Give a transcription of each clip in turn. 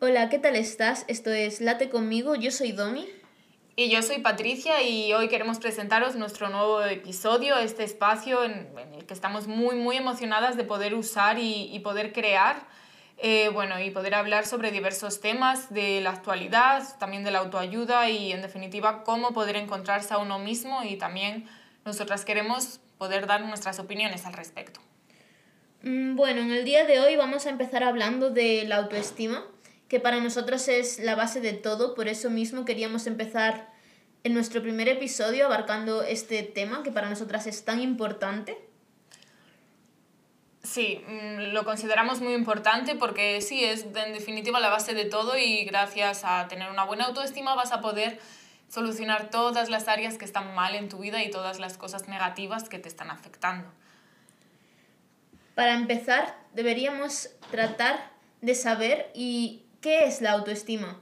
Hola, ¿qué tal estás? Esto es Late conmigo, yo soy Domi. Y yo soy Patricia y hoy queremos presentaros nuestro nuevo episodio, este espacio en, el que estamos muy, muy emocionadas de poder usar y, poder crear, eh, bueno, y poder hablar sobre diversos temas de la actualidad, también de la autoayuda y, en definitiva, cómo poder encontrarse a uno mismo y también nosotras queremos poder dar nuestras opiniones al respecto. Mm, bueno, en el día de hoy vamos a empezar hablando de la autoestima que para nosotros es la base de todo, por eso mismo queríamos empezar en nuestro primer episodio abarcando este tema que para nosotras es tan importante. Sí, mm, lo consideramos muy importante porque sí, es en definitiva la base de todo y gracias a tener una buena autoestima vas a poder solucionar todas las áreas que están mal en tu vida y todas las cosas negativas que te están afectando. Para empezar, deberíamos tratar de saber y ¿Qué es la autoestima?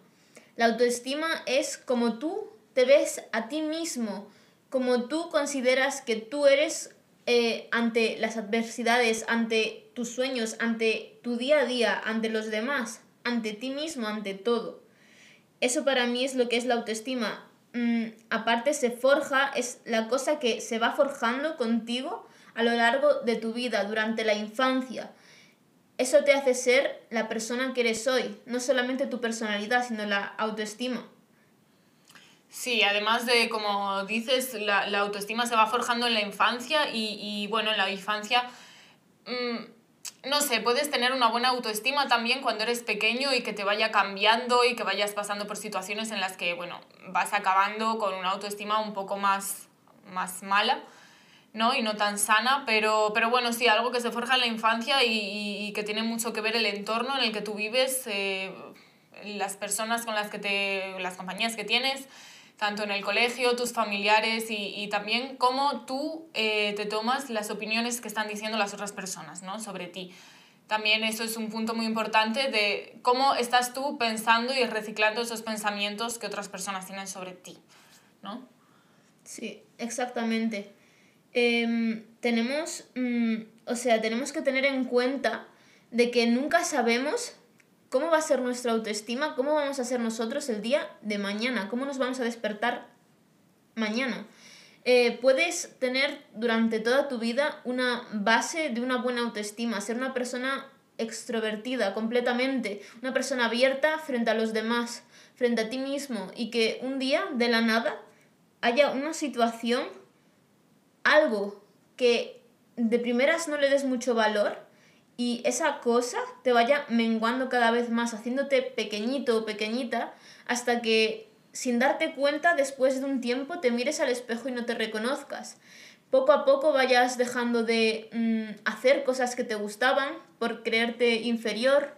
La autoestima es como tú te ves a ti mismo, como tú consideras que tú eres eh, ante las adversidades, ante tus sueños, ante tu día a día, ante los demás, ante ti mismo, ante todo. Eso para mí es lo que es la autoestima. Mm, aparte se forja, es la cosa que se va forjando contigo a lo largo de tu vida, durante la infancia, eso te hace ser la persona que eres hoy, no solamente tu personalidad, sino la autoestima. Sí, además de, como dices, la, autoestima se va forjando en la infancia y, bueno, en la infancia, mm, no sé, puedes tener una buena autoestima también cuando eres pequeño y que te vaya cambiando y que vayas pasando por situaciones en las que, bueno, vas acabando con una autoestima un poco más, más mala. ¿no? y no tan sana, pero, pero bueno, sí, algo que se forja en la infancia y, que tiene mucho que ver el entorno en el que tú vives, eh, las personas con las que te, las compañías que tienes, tanto en el colegio, tus familiares y, también cómo tú eh, te tomas las opiniones que están diciendo las otras personas ¿no? sobre ti. También eso es un punto muy importante de cómo estás tú pensando y reciclando esos pensamientos que otras personas tienen sobre ti, ¿no? Sí, exactamente. Em, tenemos, mm, o sea, tenemos que tener en cuenta de que nunca sabemos cómo va a ser nuestra autoestima, cómo vamos a ser nosotros el día de mañana, cómo nos vamos a despertar mañana. Eh, puedes tener durante toda tu vida una base de una buena autoestima, ser una persona extrovertida completamente, una persona abierta frente a los demás, frente a ti mismo, y que un día de la nada haya una situación algo que de primeras no le des mucho valor y esa cosa te vaya menguando cada vez más, haciéndote pequeñito o pequeñita, hasta que sin darte cuenta después de un tiempo te mires al espejo y no te reconozcas. Poco a poco vayas dejando de mm, hacer cosas que te gustaban por creerte inferior,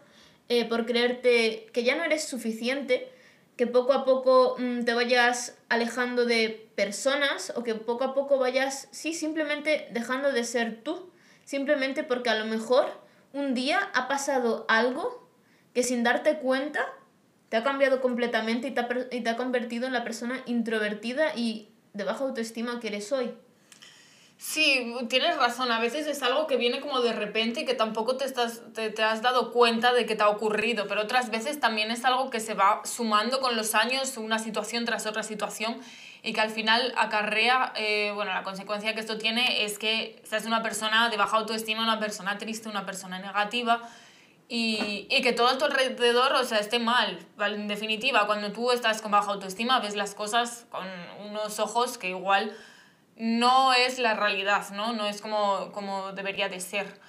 eh, por creerte que ya no eres suficiente que poco a poco mm, te vayas alejando de personas o que poco a poco vayas, sí, simplemente dejando de ser tú, simplemente porque a lo mejor un día ha pasado algo que sin darte cuenta te ha cambiado completamente y te ha, y te ha convertido en la persona introvertida y de baja autoestima que eres hoy. Sí, tienes razón. A veces es algo que viene como de repente y que tampoco te, estás, te, has dado cuenta de que te ha ocurrido, pero otras veces también es algo que se va sumando con los años, una situación tras otra situación, y que al final acarrea, eh, bueno, la consecuencia que esto tiene es que seas una persona de baja autoestima, una persona triste, una persona negativa, y, y, que todo a tu alrededor, o sea, esté mal. En definitiva, cuando tú estás con baja autoestima, ves las cosas con unos ojos que igual no es la realidad, ¿no? No es como, como debería de ser.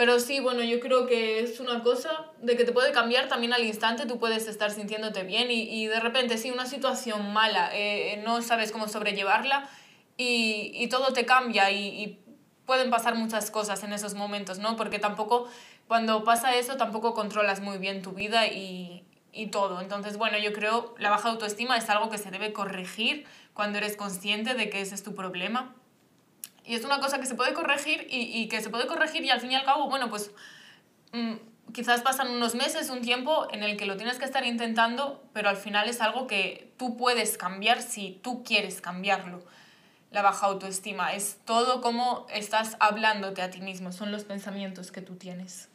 Pero sí, bueno, yo creo que es una cosa de que te puede cambiar también al instante, tú puedes estar sintiéndote bien y, y de repente, sí, una situación mala, eh, no sabes cómo sobrellevarla y, y todo te cambia y, y, pueden pasar muchas cosas en esos momentos, ¿no? Porque tampoco, cuando pasa eso, tampoco controlas muy bien tu vida y, y todo. Entonces, bueno, yo creo la baja autoestima es algo que se debe corregir cuando eres consciente de que ese es tu problema. Y es una cosa que se puede corregir y, y que se puede corregir y al fin y al cabo, bueno, pues mm, quizás pasan unos meses, un tiempo en el que lo tienes que estar intentando, pero al final es algo que tú puedes cambiar si tú quieres cambiarlo. la baja autoestima, es todo como estás hablándote a ti mismo, son los pensamientos que tú tienes.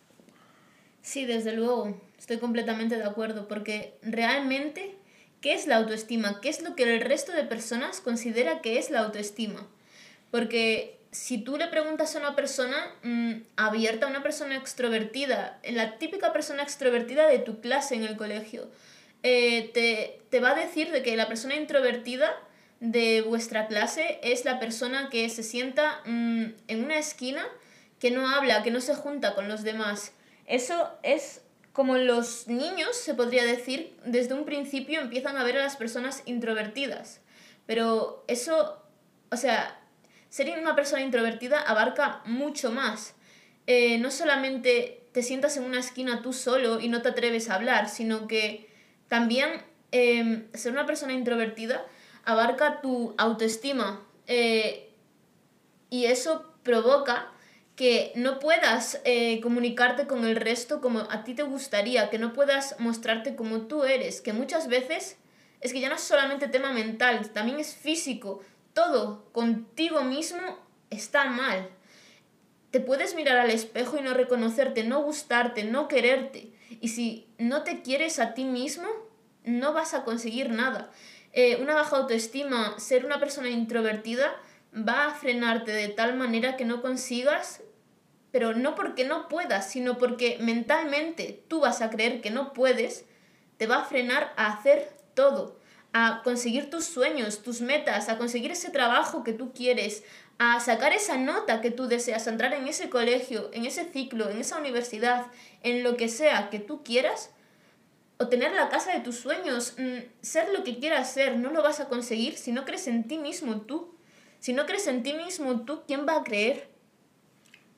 Sí, desde luego, estoy completamente de acuerdo, porque realmente, ¿qué es la autoestima? ¿Qué es lo que el resto de personas considera que es la autoestima? Porque si tú le preguntas a una persona mm, abierta, a una persona extrovertida, la típica persona extrovertida de tu clase en el colegio, eh, te, te, va a decir de que la persona introvertida de vuestra clase es la persona que se sienta mm, en una esquina, que no habla, que no se junta con los demás. Eso es como los niños, se podría decir, desde un principio empiezan a ver a las personas introvertidas. Pero eso, o sea, ser una persona introvertida abarca mucho más. Eh, no solamente te sientas en una esquina tú solo y no te atreves a hablar, sino que también em, ser una persona introvertida abarca tu autoestima eh, y eso provoca que no puedas eh, comunicarte con el resto como a ti te gustaría, que no puedas mostrarte como tú eres, que muchas veces es que ya no es solamente tema mental, también es físico, todo contigo mismo está mal. Te puedes mirar al espejo y no reconocerte, no gustarte, no quererte. Y si no te quieres a ti mismo, no vas a conseguir nada. Eh, una baja autoestima, ser una persona introvertida, va a frenarte de tal manera que no consigas, pero no porque no puedas, sino porque mentalmente tú vas a creer que no puedes, te va a frenar a hacer todo, a conseguir tus sueños, tus metas, a conseguir ese trabajo que tú quieres, a sacar esa nota que tú deseas, a entrar en ese colegio, en ese ciclo, en esa universidad, en lo que sea que tú quieras, o tener la casa de tus sueños, mm, ser lo que quieras ser, no lo vas a conseguir si no crees en ti mismo tú. Si no crees en ti mismo tú, ¿quién va a creer?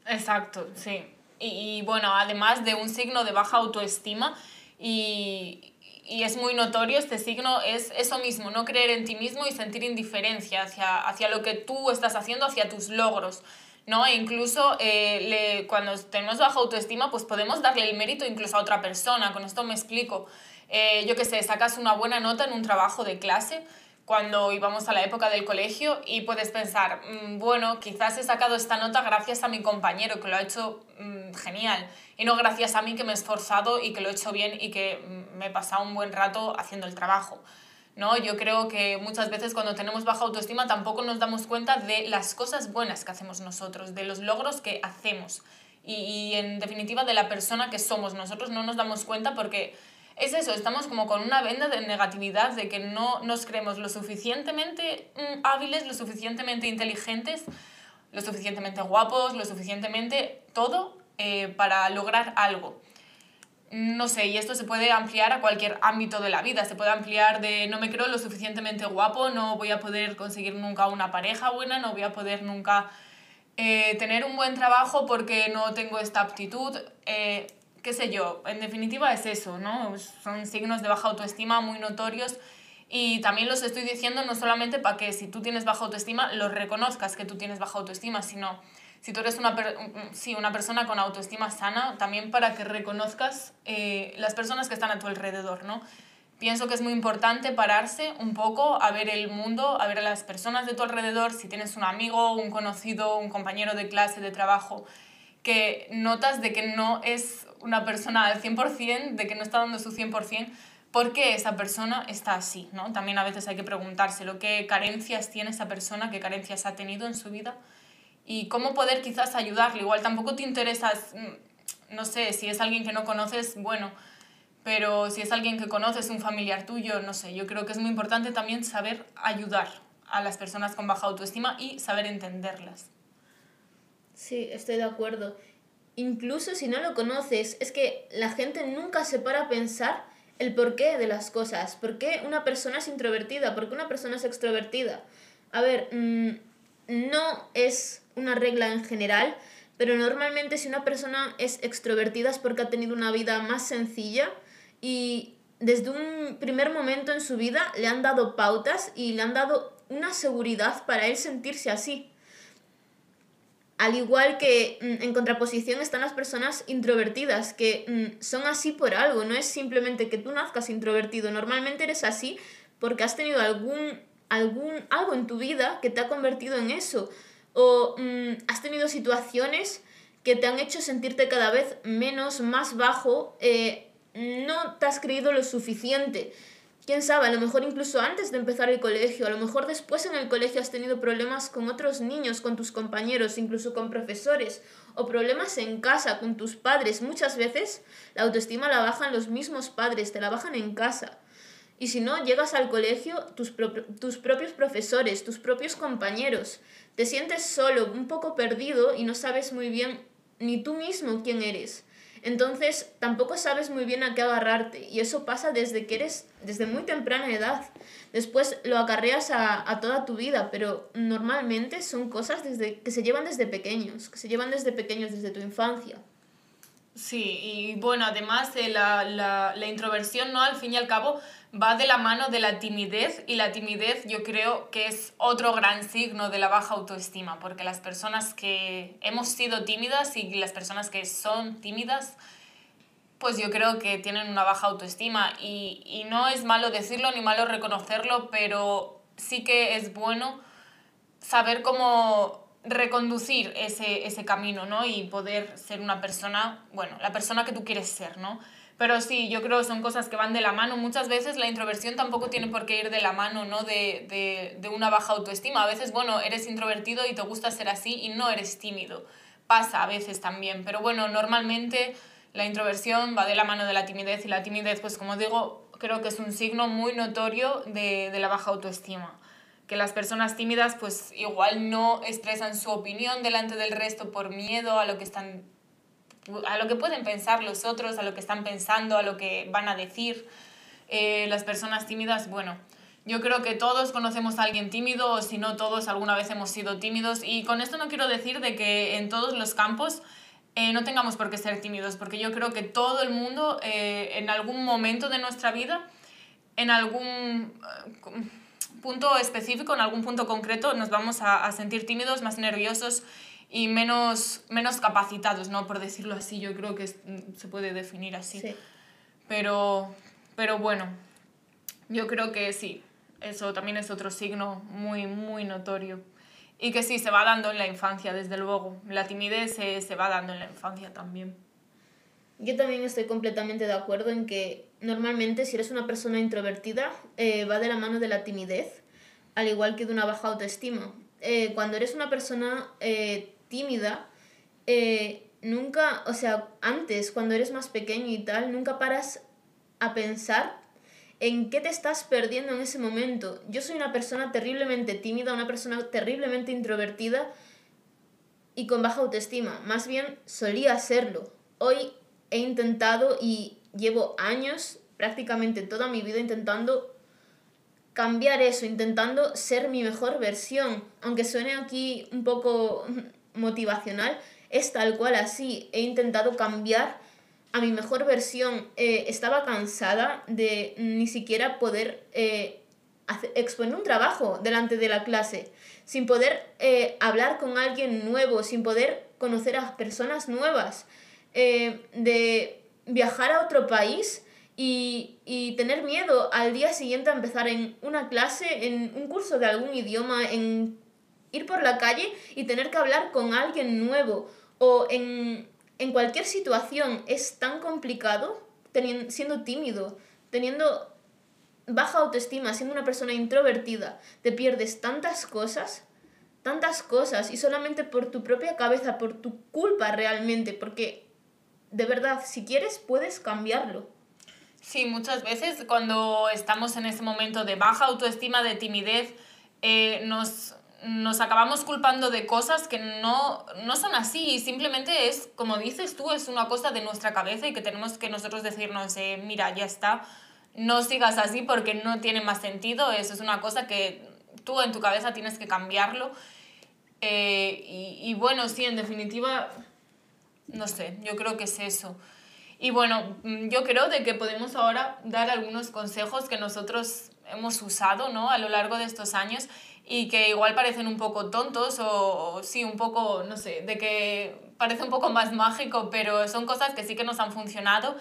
Exacto, sí. Y, y bueno, además de un signo de baja autoestima, y, y es muy notorio este signo, es eso mismo, no creer en ti mismo y sentir indiferencia hacia, hacia lo que tú estás haciendo, hacia tus logros. ¿no? E incluso eh, le, cuando tenemos baja autoestima, pues podemos darle el mérito incluso a otra persona. Con esto me explico. Eh, yo qué sé, sacas una buena nota en un trabajo de clase cuando íbamos a la época del colegio y puedes pensar, mm, bueno, quizás he sacado esta nota gracias a mi compañero que lo ha hecho mm, genial y no gracias a mí que me he esforzado y que lo he hecho bien y que me he pasado un buen rato haciendo el trabajo. ¿no? Yo creo que muchas veces cuando tenemos baja autoestima tampoco nos damos cuenta de las cosas buenas que hacemos nosotros, de los logros que hacemos y, y en definitiva de la persona que somos. Nosotros no nos damos cuenta porque es eso, estamos como con una venda de negatividad, de que no nos creemos lo suficientemente mm, hábiles, lo suficientemente inteligentes, lo suficientemente guapos, lo suficientemente todo eh, para lograr algo. No sé, y esto se puede ampliar a cualquier ámbito de la vida. Se puede ampliar de no me creo lo suficientemente guapo, no voy a poder conseguir nunca una pareja buena, no voy a poder nunca eh, tener un buen trabajo porque no tengo esta aptitud. Eh, qué sé yo, en definitiva es eso, ¿no? Son signos de baja autoestima muy notorios y también los estoy diciendo no solamente para que si tú tienes baja autoestima, lo reconozcas que tú tienes baja autoestima, sino si tú eres una, sí, una persona con autoestima sana, también para que reconozcas eh, las personas que están a tu alrededor, ¿no? Pienso que es muy importante pararse un poco a ver el mundo, a ver a las personas de tu alrededor, si tienes un amigo, un conocido, un compañero de clase, de trabajo, que notas de que no es una persona al 100%, de que no está dando su 100%, ¿por qué esa persona está así? ¿no? También a veces hay que preguntárselo, qué carencias tiene esa persona, qué carencias ha tenido en su vida y cómo poder quizás ayudarle. Igual tampoco te interesas, mm, no sé, si es alguien que no conoces, bueno, pero si es alguien que conoces, un familiar tuyo, no sé, yo creo que es muy importante también saber ayudar a las personas con baja autoestima y saber entenderlas. Sí, estoy de acuerdo. Incluso si no lo conoces, es que la gente nunca se para a pensar el porqué de las cosas. ¿Por qué una persona es introvertida? ¿Por qué una persona es extrovertida? A ver, mm, no es una regla en general, pero normalmente si una persona es extrovertida es porque ha tenido una vida más sencilla y desde un primer momento en su vida le han dado pautas y le han dado una seguridad para él sentirse así. Al igual que mm, en contraposición están las personas introvertidas, que mm, son así por algo, no es simplemente que tú nazcas introvertido, normalmente eres así porque has tenido algún algún, algo en tu vida que te ha convertido en eso. O mm, has tenido situaciones que te han hecho sentirte cada vez menos, más bajo, eh, no te has creído lo suficiente. Quién sabe, a lo mejor incluso antes de empezar el colegio, a lo mejor después en el colegio has tenido problemas con otros niños, con tus compañeros, incluso con profesores, o problemas en casa, con tus padres. Muchas veces la autoestima la bajan los mismos padres, te la bajan en casa. Y si no, llegas al colegio, tus, tus propios profesores, tus propios compañeros. Te sientes solo, un poco perdido y no sabes muy bien ni tú mismo quién eres. Entonces tampoco sabes muy bien a qué agarrarte y eso pasa desde que eres, desde muy temprana edad. Después lo acarreas a, a, toda tu vida, pero normalmente son cosas desde, que se llevan desde pequeños, que se llevan desde pequeños, desde tu infancia. Sí, y bueno, además de la, la, la introversión, ¿no? Al fin y al cabo, va de la mano de la timidez y la timidez yo creo que es otro gran signo de la baja autoestima, porque las personas que hemos sido tímidas y las personas que son tímidas, pues yo creo que tienen una baja autoestima y, y no es malo decirlo ni malo reconocerlo, pero sí que es bueno saber cómo reconducir ese, ese camino, ¿no? Y poder ser una persona, bueno, la persona que tú quieres ser, ¿no? Pero sí, yo creo que son cosas que van de la mano. Muchas veces la introversión tampoco tiene por qué ir de la mano, ¿no? De, de, de una baja autoestima. A veces, bueno, eres introvertido y te gusta ser así y no eres tímido. Pasa a veces también. Pero bueno, normalmente la introversión va de la mano de la timidez y la timidez, pues como digo, creo que es un signo muy notorio de, de la baja autoestima que las personas tímidas pues igual no expresan su opinión delante del resto por miedo a lo que están a lo que pueden pensar los otros, a lo que están pensando, a lo que van a decir. Eh, las personas tímidas, bueno, yo creo que todos conocemos a alguien tímido o si no todos alguna vez hemos sido tímidos y con esto no quiero decir de que en todos los campos eh, no tengamos por qué ser tímidos, porque yo creo que todo el mundo eh, en algún momento de nuestra vida, en algún punto específico, en algún punto concreto, nos vamos a, a sentir tímidos, más nerviosos y menos, menos capacitados, ¿no? Por decirlo así, yo creo que mm, se puede definir así. Pero, pero bueno, yo creo que sí, eso también es otro signo muy, muy notorio. Y que sí, se va dando en la infancia, desde luego. La timidez se, se va dando en la infancia también. Yo también estoy completamente de acuerdo en que normalmente si eres una persona introvertida eh, va de la mano de la timidez, al igual que de una baja autoestima. Eh, cuando eres una persona eh, tímida, eh, nunca, o sea, antes, cuando eres más pequeño y tal, nunca paras a pensar en qué te estás perdiendo en ese momento. Yo soy una persona terriblemente tímida, una persona terriblemente introvertida y con baja autoestima. Más bien solía serlo. Hoy he intentado y llevo años, prácticamente toda mi vida, intentando cambiar eso, intentando ser mi mejor versión. Aunque suene aquí un poco motivacional es tal cual así. He intentado cambiar a mi mejor versión. Eh, estaba cansada de ni siquiera poder eh, exponer un trabajo delante de la clase, sin poder eh, hablar con alguien nuevo, sin poder conocer a personas nuevas, de viajar a otro país y, y, tener miedo al día siguiente a empezar en una clase, en un curso de algún idioma, en ir por la calle y tener que hablar con alguien nuevo o en, cualquier situación es tan complicado teniendo, siendo tímido, teniendo baja autoestima, siendo una persona introvertida, te pierdes tantas cosas, tantas cosas y solamente por tu propia cabeza, por tu culpa realmente, porque de verdad, si quieres, puedes cambiarlo. Sí, muchas veces cuando estamos en ese momento de baja autoestima, de timidez, eh, nos, nos acabamos culpando de cosas que no, no son así y simplemente es, como dices tú, es una cosa de nuestra cabeza y que tenemos que nosotros decirnos, eh, mira, ya está, no sigas así porque no tiene más sentido, eso es una cosa que tú en tu cabeza tienes que cambiarlo. Eh, y, y bueno, sí, en definitiva, no sé, yo creo que es eso. Y bueno, mm, yo creo de que podemos ahora dar algunos consejos que nosotros hemos usado ¿no? a lo largo de estos años y que igual parecen un poco tontos o, sí, un poco, no sé, de que parece un poco más mágico, pero son cosas que sí que nos han funcionado.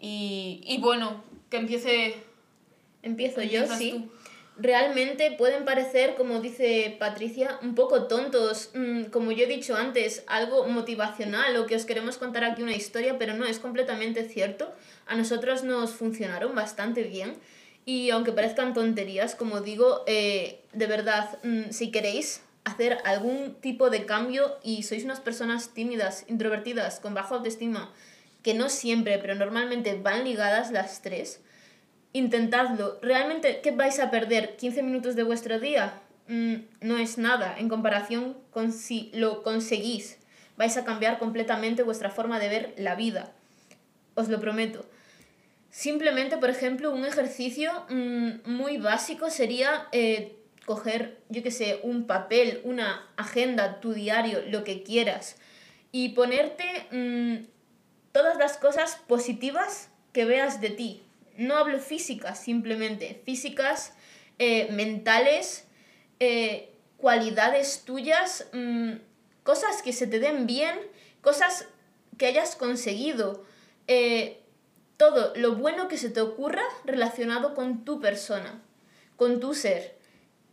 Y, y bueno, que empiece... Empiezo yo, sí. realmente pueden parecer, como dice Patricia, un poco tontos, mm, como yo he dicho antes, algo motivacional o que os queremos contar aquí una historia, pero no, es completamente cierto. A nosotros nos funcionaron bastante bien y aunque parezcan tonterías, como digo, eh, de verdad, mm, si queréis hacer algún tipo de cambio y sois unas personas tímidas, introvertidas, con baja autoestima, que no siempre, pero normalmente van ligadas las tres, intentadlo. ¿Realmente qué vais a perder? ¿15 minutos de vuestro día? Mm, no es nada en comparación con si lo conseguís. Vais a cambiar completamente vuestra forma de ver la vida. Os lo prometo. Simplemente, por ejemplo, un ejercicio mm, muy básico sería eh, coger, yo qué sé, un papel, una agenda, tu diario, lo que quieras, y ponerte mm, todas las cosas positivas que veas de ti, no hablo físicas simplemente, físicas, eh, mentales, eh, cualidades tuyas, mm, cosas que se te den bien, cosas que hayas conseguido, todo lo bueno que se te ocurra relacionado con tu persona, con tu ser.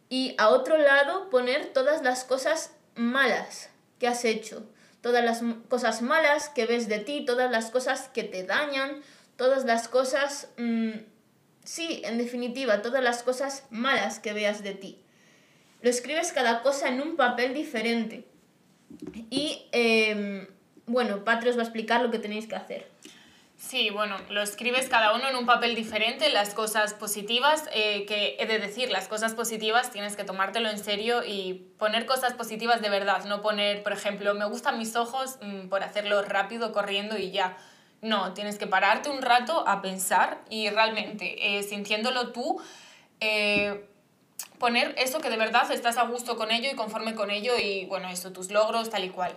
Y a otro lado poner todas las cosas malas que has hecho, todas las cosas malas que ves de ti, todas las cosas que te dañan, todas las cosas, mm, sí, en definitiva, todas las cosas malas que veas de ti. Lo escribes cada cosa en un papel diferente. Y em, bueno, Patri os va a explicar lo que tenéis que hacer. Sí, bueno, lo escribes cada uno en un papel diferente, las cosas positivas, eh, que he de decir, las cosas positivas tienes que tomártelo en serio y poner cosas positivas de verdad, no poner, por ejemplo, me gustan mis ojos mm, por hacerlo rápido, corriendo y ya no, tienes que pararte un rato a pensar y realmente, eh, sintiéndolo tú, eh, poner eso que de verdad estás a gusto con ello y conforme con ello y bueno, eso, tus logros, tal y cual.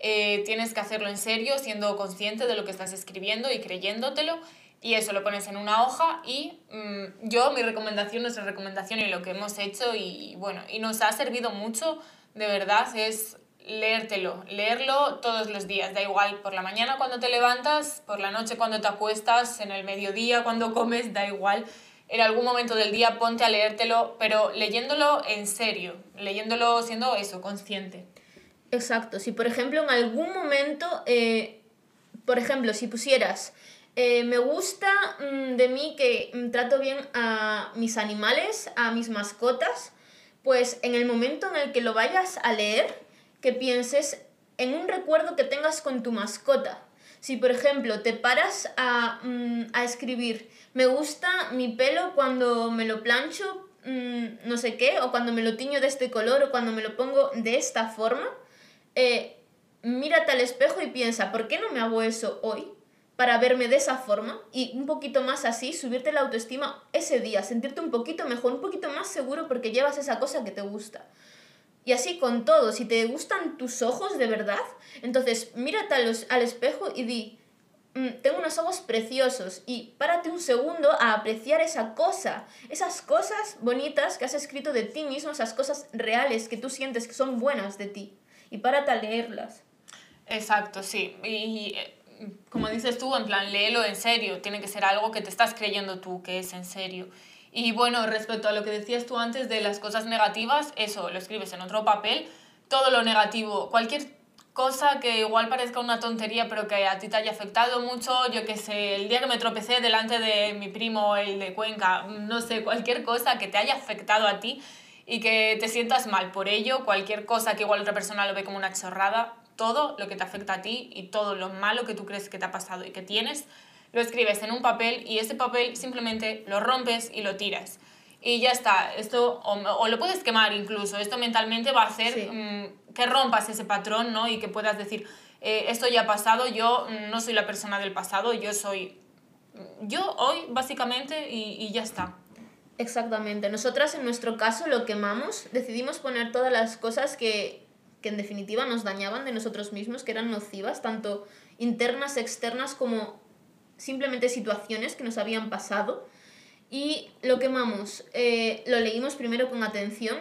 Eh, tienes que hacerlo en serio, siendo consciente de lo que estás escribiendo y creyéndotelo. Y eso lo pones en una hoja y mm, yo, mi recomendación, nuestra recomendación y lo que hemos hecho y bueno, y nos ha servido mucho, de verdad, es leértelo, leerlo todos los días, da igual por la mañana cuando te levantas, por la noche cuando te acuestas, en el mediodía cuando comes, da igual. En algún momento del día ponte a leértelo, pero leyéndolo en serio, leyéndolo siendo eso, consciente. Exacto, si por ejemplo en algún momento, eh, por ejemplo, si pusieras, eh, me gusta mm, de mí que mm, trato bien a mis animales, a mis mascotas, pues en el momento en el que lo vayas a leer, que pienses en un recuerdo que tengas con tu mascota. Si, por ejemplo, te paras a, mm, escribir, me gusta mi pelo cuando me lo plancho, no sé qué, o cuando me lo tiño de este color, o cuando me lo pongo de esta forma, eh, mírate al espejo y piensa, ¿por qué no me hago eso hoy? Para verme de esa forma y un poquito más así, subirte la autoestima ese día, sentirte un poquito mejor, un poquito más seguro porque llevas esa cosa que te gusta. Y así con todo, si te gustan tus ojos de verdad, entonces mírate al, espejo y di, mm, tengo unos ojos preciosos y párate un segundo a apreciar esa cosa, esas cosas bonitas que has escrito de ti mismo, esas cosas reales que tú sientes que son buenas de ti y párate a leerlas. Exacto, sí. Y, eh, como dices tú, en plan, léelo en serio, tiene que ser algo que te estás creyendo tú que es en serio. Y bueno, respecto a lo que decías tú antes de las cosas negativas, eso lo escribes en otro papel, todo lo negativo, cualquier cosa que igual parezca una tontería pero que a ti te haya afectado mucho, yo que sé, el día que me tropecé delante de mi primo, el de Cuenca, no sé, cualquier cosa que te haya afectado a ti y que te sientas mal por ello, cualquier cosa que igual otra persona lo ve como una chorrada, todo lo que te afecta a ti y todo lo malo que tú crees que te ha pasado y que tienes, lo escribes en un papel y ese papel simplemente lo rompes y lo tiras. Y ya está, esto, o, lo puedes quemar incluso, esto mentalmente va a hacer mm, que rompas ese patrón, ¿no? Y que puedas decir, eh, esto ya ha pasado, yo no soy la persona del pasado, yo soy yo hoy básicamente y, y ya está. Exactamente. Nosotras en nuestro caso lo quemamos, decidimos poner todas las cosas que, que en definitiva nos dañaban de nosotros mismos, que eran nocivas, tanto internas, externas como simplemente situaciones que nos habían pasado y lo quemamos. Eh, lo leímos primero con atención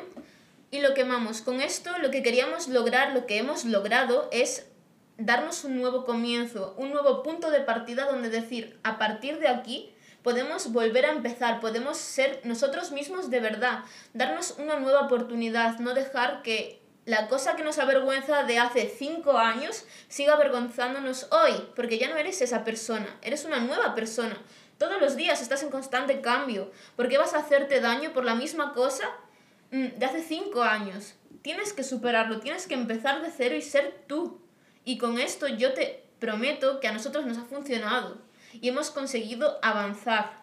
y lo quemamos. Con esto lo que queríamos lograr, lo que hemos logrado es darnos un nuevo comienzo, un nuevo punto de partida donde decir, a partir de aquí podemos volver a empezar, podemos ser nosotros mismos de verdad, darnos una nueva oportunidad, no dejar que la cosa que nos avergüenza de hace cinco años siga avergonzándonos hoy, porque ya no eres esa persona, eres una nueva persona. Todos los días estás en constante cambio. ¿Por qué vas a hacerte daño por la misma cosa mm, de hace cinco años? Tienes que superarlo, tienes que empezar de cero y ser tú. Y con esto yo te prometo que a nosotros nos ha funcionado y hemos conseguido avanzar.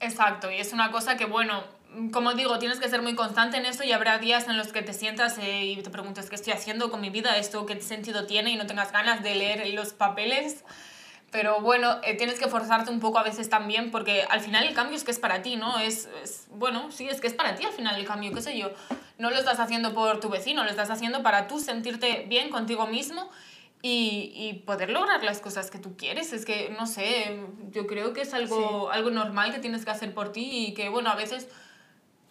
Exacto, y es una cosa que, bueno, como digo, tienes que ser muy constante en esto y habrá días en los que te sientas eh, y te preguntas qué estoy haciendo con mi vida, esto qué sentido tiene y no tengas ganas de leer los papeles. Pero bueno, eh, tienes que forzarte un poco a veces también porque al final el cambio es que es para ti, ¿no? Es, es, bueno, sí, es que es para ti al final el cambio, qué sé yo. No lo estás haciendo por tu vecino, lo estás haciendo para tú sentirte bien contigo mismo y, y, poder lograr las cosas que tú quieres. Es que, no sé, yo creo que es algo, algo normal que tienes que hacer por ti y que, bueno, a veces,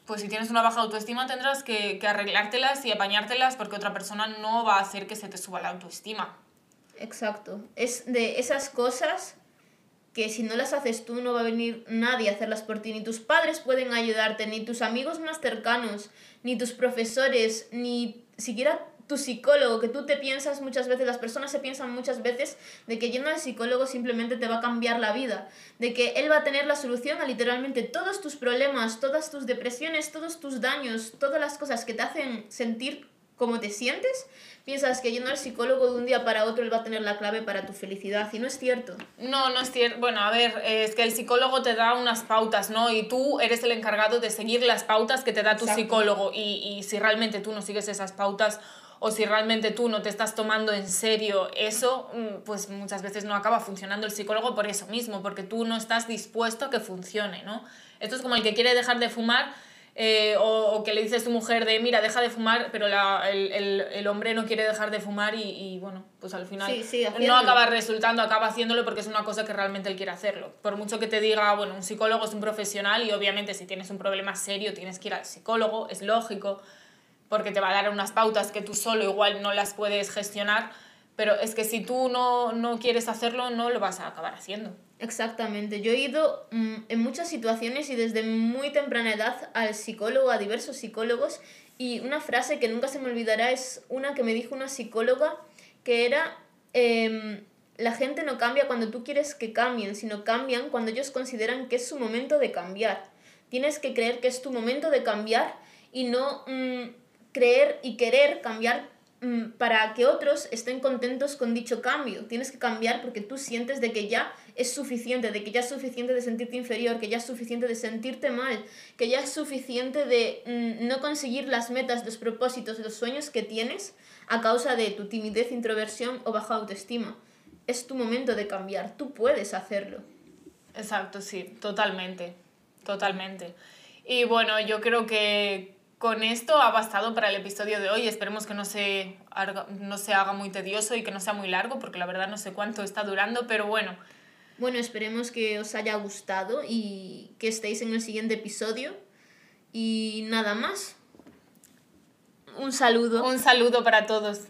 pues si tienes una baja autoestima tendrás que, que arreglártelas y apañártelas porque otra persona no va a hacer que se te suba la autoestima. Exacto. Es de esas cosas que si no las haces tú no va a venir nadie a hacerlas por ti. Ni tus padres pueden ayudarte, ni tus amigos más cercanos, ni tus profesores, ni siquiera tu psicólogo, que tú te piensas muchas veces, las personas se piensan muchas veces de que yendo al psicólogo simplemente te va a cambiar la vida, de que él va a tener la solución a literalmente todos tus problemas, todas tus depresiones, todos tus daños, todas las cosas que te hacen sentir como te sientes, piensas que yendo al psicólogo de un día para otro él va a tener la clave para tu felicidad y no es cierto. No, no es cierto. Bueno, a ver, es que el psicólogo te da unas pautas, ¿no? Y tú eres el encargado de seguir las pautas que te da tu Exacto. psicólogo y, y si realmente tú no sigues esas pautas o si realmente tú no te estás tomando en serio eso, mm, pues muchas veces no acaba funcionando el psicólogo por eso mismo, porque tú no estás dispuesto a que funcione, ¿no? Esto es como el que quiere dejar de fumar eh, o, o, que le dice a su mujer de, mira, deja de fumar, pero la, el, el, el, hombre no quiere dejar de fumar y, y bueno, pues al final sí, sí, no acaba resultando, acaba haciéndolo porque es una cosa que realmente él quiere hacerlo. Por mucho que te diga, bueno, un psicólogo es un profesional y obviamente si tienes un problema serio tienes que ir al psicólogo, es lógico, porque te va a dar unas pautas que tú solo igual no las puedes gestionar, pero es que si tú no, no quieres hacerlo, no lo vas a acabar haciendo. Exactamente, yo he ido mmm, en muchas situaciones y desde muy temprana edad al psicólogo, a diversos psicólogos, y una frase que nunca se me olvidará es una que me dijo una psicóloga que era, eh, la gente no cambia cuando tú quieres que cambien, sino cambian cuando ellos consideran que es su momento de cambiar. Tienes que creer que es tu momento de cambiar y no... Mmm, creer y querer cambiar mmm, para que otros estén contentos con dicho cambio. Tienes que cambiar porque tú sientes de que ya es suficiente, de que ya es suficiente de sentirte inferior, que ya es suficiente de sentirte mal, que ya es suficiente de mmm, no conseguir las metas, los propósitos, los sueños que tienes a causa de tu timidez, introversión o baja autoestima. Es tu momento de cambiar, tú puedes hacerlo. Exacto, sí, totalmente, totalmente. Y bueno, yo creo que, con esto ha bastado para el episodio de hoy. Esperemos que no se, haga, no se haga muy tedioso y que no sea muy largo, porque la verdad no sé cuánto está durando, pero bueno. Bueno, esperemos que os haya gustado y que estéis en el siguiente episodio. Y nada más. Un saludo. Un saludo para todos.